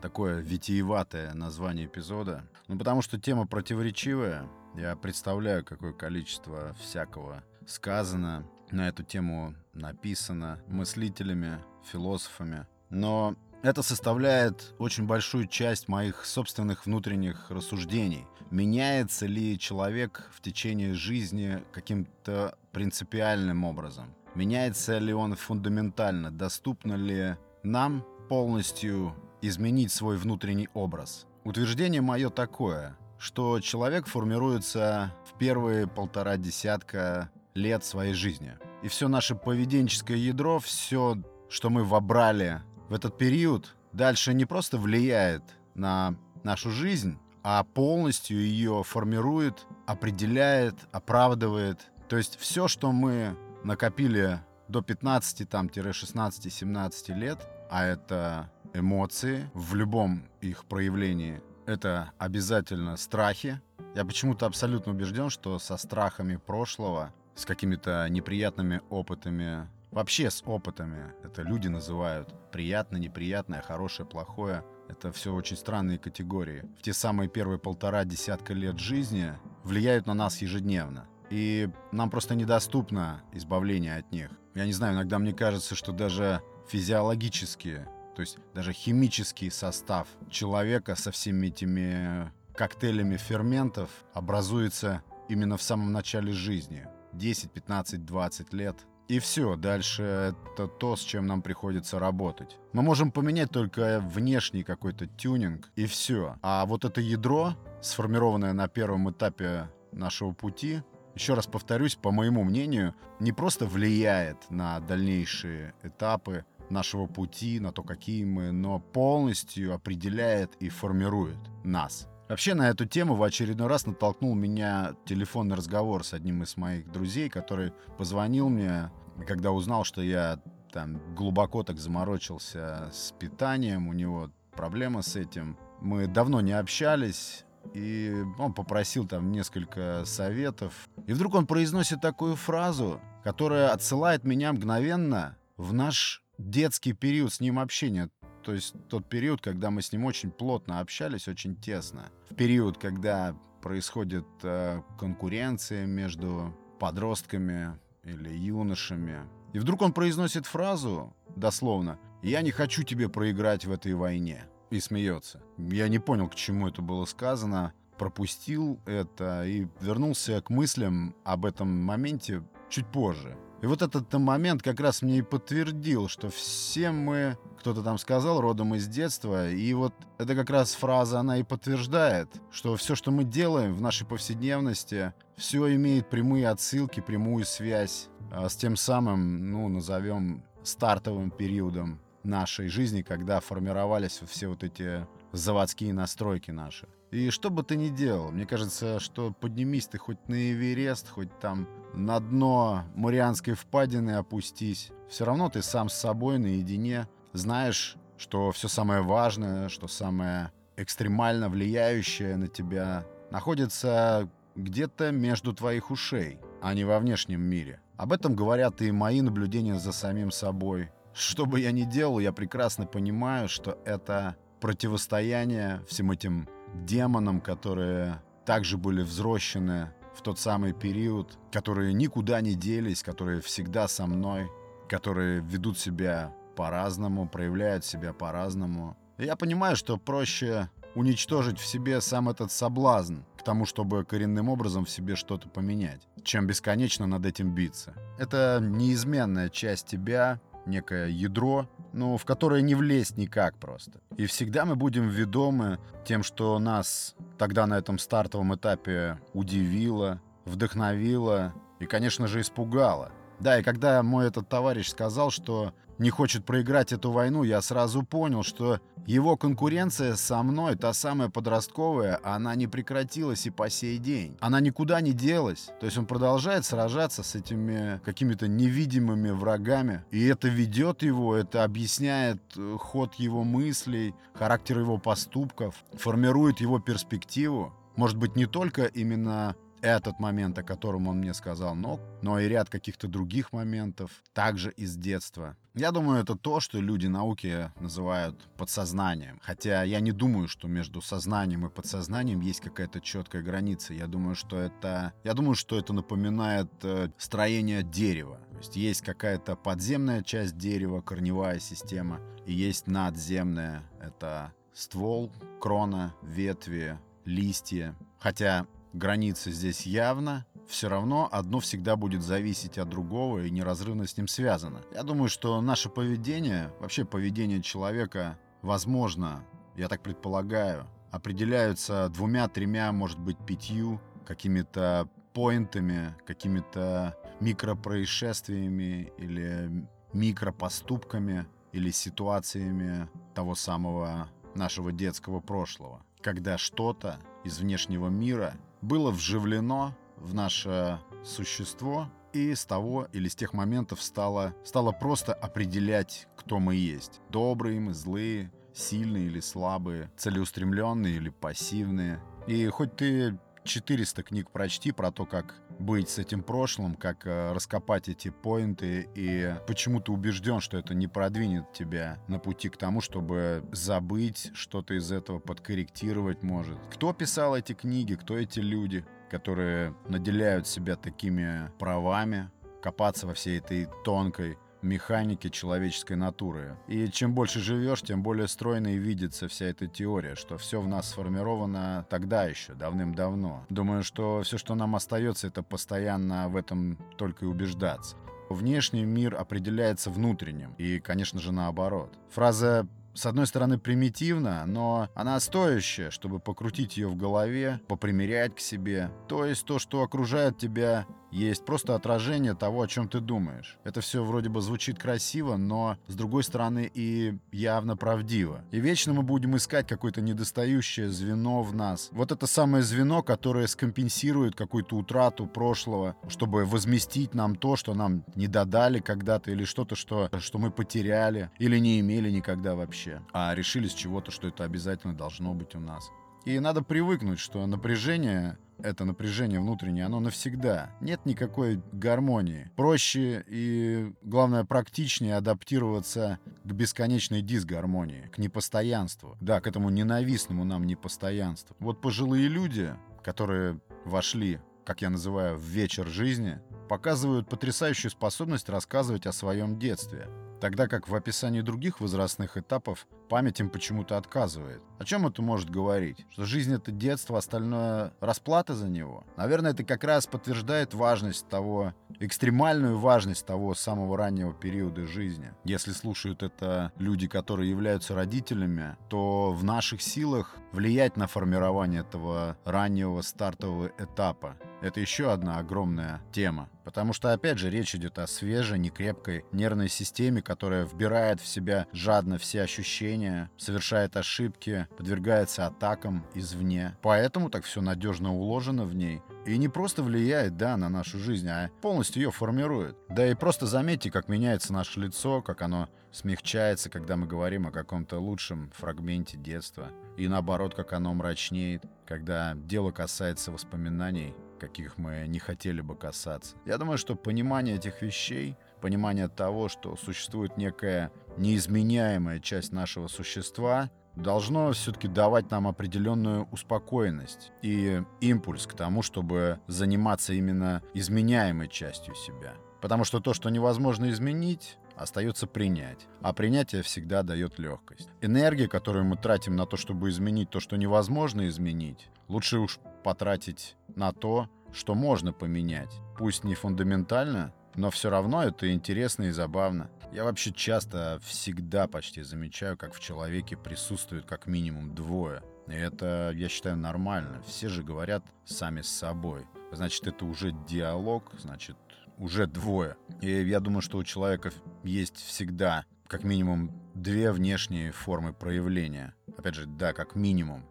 такое витиеватое название эпизода. Ну, потому что тема противоречивая. Я представляю, какое количество всякого сказано на эту тему, написано мыслителями, философами. Но это составляет очень большую часть моих собственных внутренних рассуждений. Меняется ли человек в течение жизни каким-то принципиальным образом? Меняется ли он фундаментально? Доступно ли нам полностью изменить свой внутренний образ? Утверждение мое такое, что человек формируется в первые полтора десятка лет своей жизни. И все наше поведенческое ядро, все, что мы вобрали в этот период дальше не просто влияет на нашу жизнь, а полностью ее формирует, определяет, оправдывает. То есть все, что мы накопили до 15, там, 16, 17 лет, а это эмоции в любом их проявлении, это обязательно страхи. Я почему-то абсолютно убежден, что со страхами прошлого, с какими-то неприятными опытами Вообще с опытами. Это люди называют приятное, неприятное, хорошее, плохое. Это все очень странные категории. В те самые первые полтора десятка лет жизни влияют на нас ежедневно. И нам просто недоступно избавление от них. Я не знаю, иногда мне кажется, что даже физиологически, то есть даже химический состав человека со всеми этими коктейлями ферментов образуется именно в самом начале жизни. 10, 15, 20 лет и все, дальше это то, с чем нам приходится работать. Мы можем поменять только внешний какой-то тюнинг, и все. А вот это ядро, сформированное на первом этапе нашего пути, еще раз повторюсь, по моему мнению, не просто влияет на дальнейшие этапы нашего пути, на то, какие мы, но полностью определяет и формирует нас. Вообще на эту тему в очередной раз натолкнул меня телефонный разговор с одним из моих друзей, который позвонил мне когда узнал, что я там глубоко так заморочился с питанием, у него проблема с этим. Мы давно не общались, и он попросил там несколько советов. И вдруг он произносит такую фразу, которая отсылает меня мгновенно в наш детский период с ним общения. То есть тот период, когда мы с ним очень плотно общались, очень тесно. В период, когда происходит э, конкуренция между подростками, или юношами. И вдруг он произносит фразу, дословно, «Я не хочу тебе проиграть в этой войне». И смеется. Я не понял, к чему это было сказано, пропустил это и вернулся к мыслям об этом моменте чуть позже. И вот этот момент как раз мне и подтвердил, что все мы, кто-то там сказал, родом из детства, и вот это как раз фраза, она и подтверждает, что все, что мы делаем в нашей повседневности, все имеет прямые отсылки, прямую связь а, с тем самым, ну, назовем, стартовым периодом нашей жизни, когда формировались все вот эти заводские настройки наши. И что бы ты ни делал, мне кажется, что поднимись ты хоть на Эверест, хоть там на дно Марианской впадины опустись, все равно ты сам с собой наедине знаешь, что все самое важное, что самое экстремально влияющее на тебя находится где-то между твоих ушей, а не во внешнем мире. Об этом говорят и мои наблюдения за самим собой. Что бы я ни делал, я прекрасно понимаю, что это противостояние всем этим демонам, которые также были взрощены в тот самый период, которые никуда не делись, которые всегда со мной, которые ведут себя по-разному, проявляют себя по-разному. я понимаю, что проще уничтожить в себе сам этот соблазн к тому, чтобы коренным образом в себе что-то поменять, чем бесконечно над этим биться. Это неизменная часть тебя, некое ядро, ну, в которое не влезть никак просто. И всегда мы будем ведомы тем, что нас тогда на этом стартовом этапе удивило, вдохновило и, конечно же, испугало. Да, и когда мой этот товарищ сказал, что не хочет проиграть эту войну, я сразу понял, что его конкуренция со мной, та самая подростковая, она не прекратилась и по сей день. Она никуда не делась. То есть он продолжает сражаться с этими какими-то невидимыми врагами. И это ведет его, это объясняет э, ход его мыслей, характер его поступков, формирует его перспективу. Может быть, не только именно этот момент, о котором он мне сказал, но, но и ряд каких-то других моментов, также из детства. Я думаю, это то, что люди науки называют подсознанием. Хотя я не думаю, что между сознанием и подсознанием есть какая-то четкая граница. Я думаю, что это, я думаю, что это напоминает э, строение дерева. То есть есть какая-то подземная часть дерева, корневая система, и есть надземная. Это ствол, крона, ветви, листья. Хотя граница здесь явно, все равно одно всегда будет зависеть от другого и неразрывно с ним связано. Я думаю, что наше поведение, вообще поведение человека, возможно, я так предполагаю, определяются двумя-тремя, может быть, пятью какими-то поинтами, какими-то микропроисшествиями или микропоступками или ситуациями того самого нашего детского прошлого, когда что-то из внешнего мира было вживлено в наше существо и с того или с тех моментов стало, стало просто определять, кто мы есть. Добрые мы, злые, сильные или слабые, целеустремленные или пассивные. И хоть ты 400 книг прочти про то, как быть с этим прошлым, как э, раскопать эти поинты, и почему ты убежден, что это не продвинет тебя на пути к тому, чтобы забыть что-то из этого, подкорректировать может. Кто писал эти книги, кто эти люди, которые наделяют себя такими правами, копаться во всей этой тонкой механики человеческой натуры. И чем больше живешь, тем более стройной видится вся эта теория, что все в нас сформировано тогда еще, давным-давно. Думаю, что все, что нам остается, это постоянно в этом только и убеждаться. Внешний мир определяется внутренним, и, конечно же, наоборот. Фраза с одной стороны, примитивна, но она стоящая, чтобы покрутить ее в голове, попримерять к себе. То есть то, что окружает тебя, есть просто отражение того, о чем ты думаешь. Это все вроде бы звучит красиво, но с другой стороны и явно правдиво. И вечно мы будем искать какое-то недостающее звено в нас. Вот это самое звено, которое скомпенсирует какую-то утрату прошлого, чтобы возместить нам то, что нам не додали когда-то, или что-то, что, что мы потеряли, или не имели никогда вообще, а решили с чего-то, что это обязательно должно быть у нас. И надо привыкнуть, что напряжение это напряжение внутреннее, оно навсегда. Нет никакой гармонии. Проще и, главное, практичнее адаптироваться к бесконечной дисгармонии, к непостоянству. Да, к этому ненавистному нам непостоянству. Вот пожилые люди, которые вошли, как я называю, в вечер жизни, показывают потрясающую способность рассказывать о своем детстве. Тогда как в описании других возрастных этапов память им почему-то отказывает. О чем это может говорить? Что жизнь — это детство, остальное — расплата за него? Наверное, это как раз подтверждает важность того, экстремальную важность того самого раннего периода жизни. Если слушают это люди, которые являются родителями, то в наших силах влиять на формирование этого раннего стартового этапа. Это еще одна огромная тема. Потому что, опять же, речь идет о свежей, некрепкой нервной системе, которая вбирает в себя жадно все ощущения, совершает ошибки, подвергается атакам извне. Поэтому так все надежно уложено в ней. И не просто влияет, да, на нашу жизнь, а полностью ее формирует. Да и просто заметьте, как меняется наше лицо, как оно смягчается, когда мы говорим о каком-то лучшем фрагменте детства. И наоборот, как оно мрачнеет, когда дело касается воспоминаний каких мы не хотели бы касаться. Я думаю, что понимание этих вещей, понимание того, что существует некая неизменяемая часть нашего существа, должно все-таки давать нам определенную успокоенность и импульс к тому, чтобы заниматься именно изменяемой частью себя. Потому что то, что невозможно изменить, остается принять. А принятие всегда дает легкость. Энергия, которую мы тратим на то, чтобы изменить то, что невозможно изменить, лучше уж потратить на то, что можно поменять. Пусть не фундаментально, но все равно это интересно и забавно. Я вообще часто, всегда почти замечаю, как в человеке присутствует как минимум двое. И это, я считаю, нормально. Все же говорят сами с собой. Значит, это уже диалог, значит, уже двое. И я думаю, что у человека есть всегда как минимум две внешние формы проявления. Опять же, да, как минимум.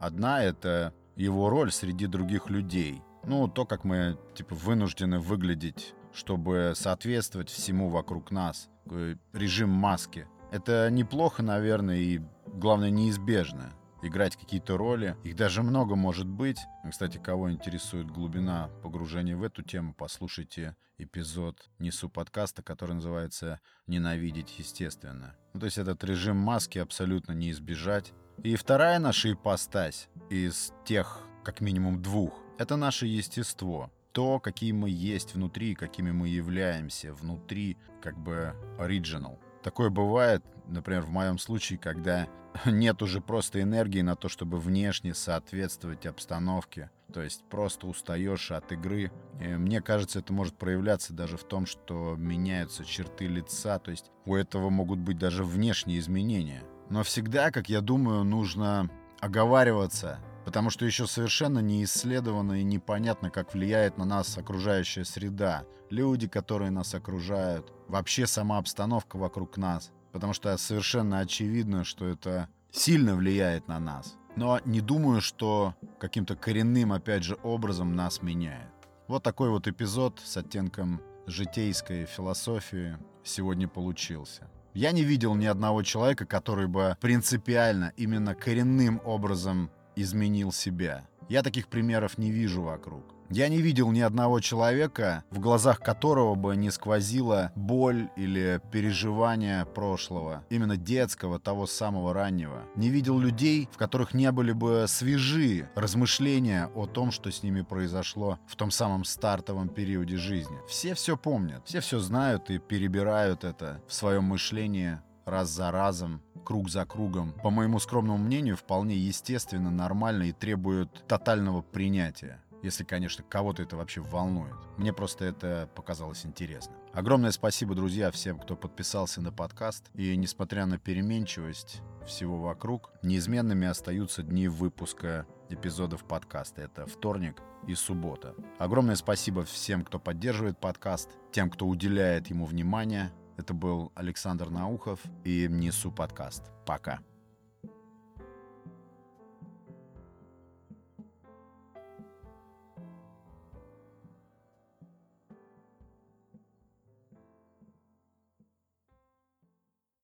Одна — это его роль среди других людей. Ну, то, как мы, типа, вынуждены выглядеть, чтобы соответствовать всему вокруг нас. Режим маски. Это неплохо, наверное, и, главное, неизбежно. Играть какие-то роли. Их даже много может быть. Кстати, кого интересует глубина погружения в эту тему, послушайте эпизод «Несу подкаста», который называется «Ненавидеть естественно». Ну, то есть этот режим маски абсолютно не избежать. И вторая наша ипостась из тех, как минимум двух, это наше естество. То, какие мы есть внутри, какими мы являемся внутри, как бы оригинал. Такое бывает, например, в моем случае, когда нет уже просто энергии на то, чтобы внешне соответствовать обстановке. То есть просто устаешь от игры. И мне кажется, это может проявляться даже в том, что меняются черты лица. То есть у этого могут быть даже внешние изменения. Но всегда, как я думаю, нужно оговариваться, потому что еще совершенно не исследовано и непонятно, как влияет на нас окружающая среда, люди, которые нас окружают, вообще сама обстановка вокруг нас, потому что совершенно очевидно, что это сильно влияет на нас. Но не думаю, что каким-то коренным, опять же, образом нас меняет. Вот такой вот эпизод с оттенком житейской философии сегодня получился. Я не видел ни одного человека, который бы принципиально, именно коренным образом изменил себя. Я таких примеров не вижу вокруг. Я не видел ни одного человека, в глазах которого бы не сквозила боль или переживание прошлого, именно детского, того самого раннего. Не видел людей, в которых не были бы свежи размышления о том, что с ними произошло в том самом стартовом периоде жизни. Все все помнят, все все знают и перебирают это в своем мышлении раз за разом, круг за кругом, по моему скромному мнению, вполне естественно, нормально и требует тотального принятия если, конечно, кого-то это вообще волнует. Мне просто это показалось интересно. Огромное спасибо, друзья, всем, кто подписался на подкаст. И несмотря на переменчивость всего вокруг, неизменными остаются дни выпуска эпизодов подкаста. Это вторник и суббота. Огромное спасибо всем, кто поддерживает подкаст, тем, кто уделяет ему внимание. Это был Александр Наухов и Несу подкаст. Пока.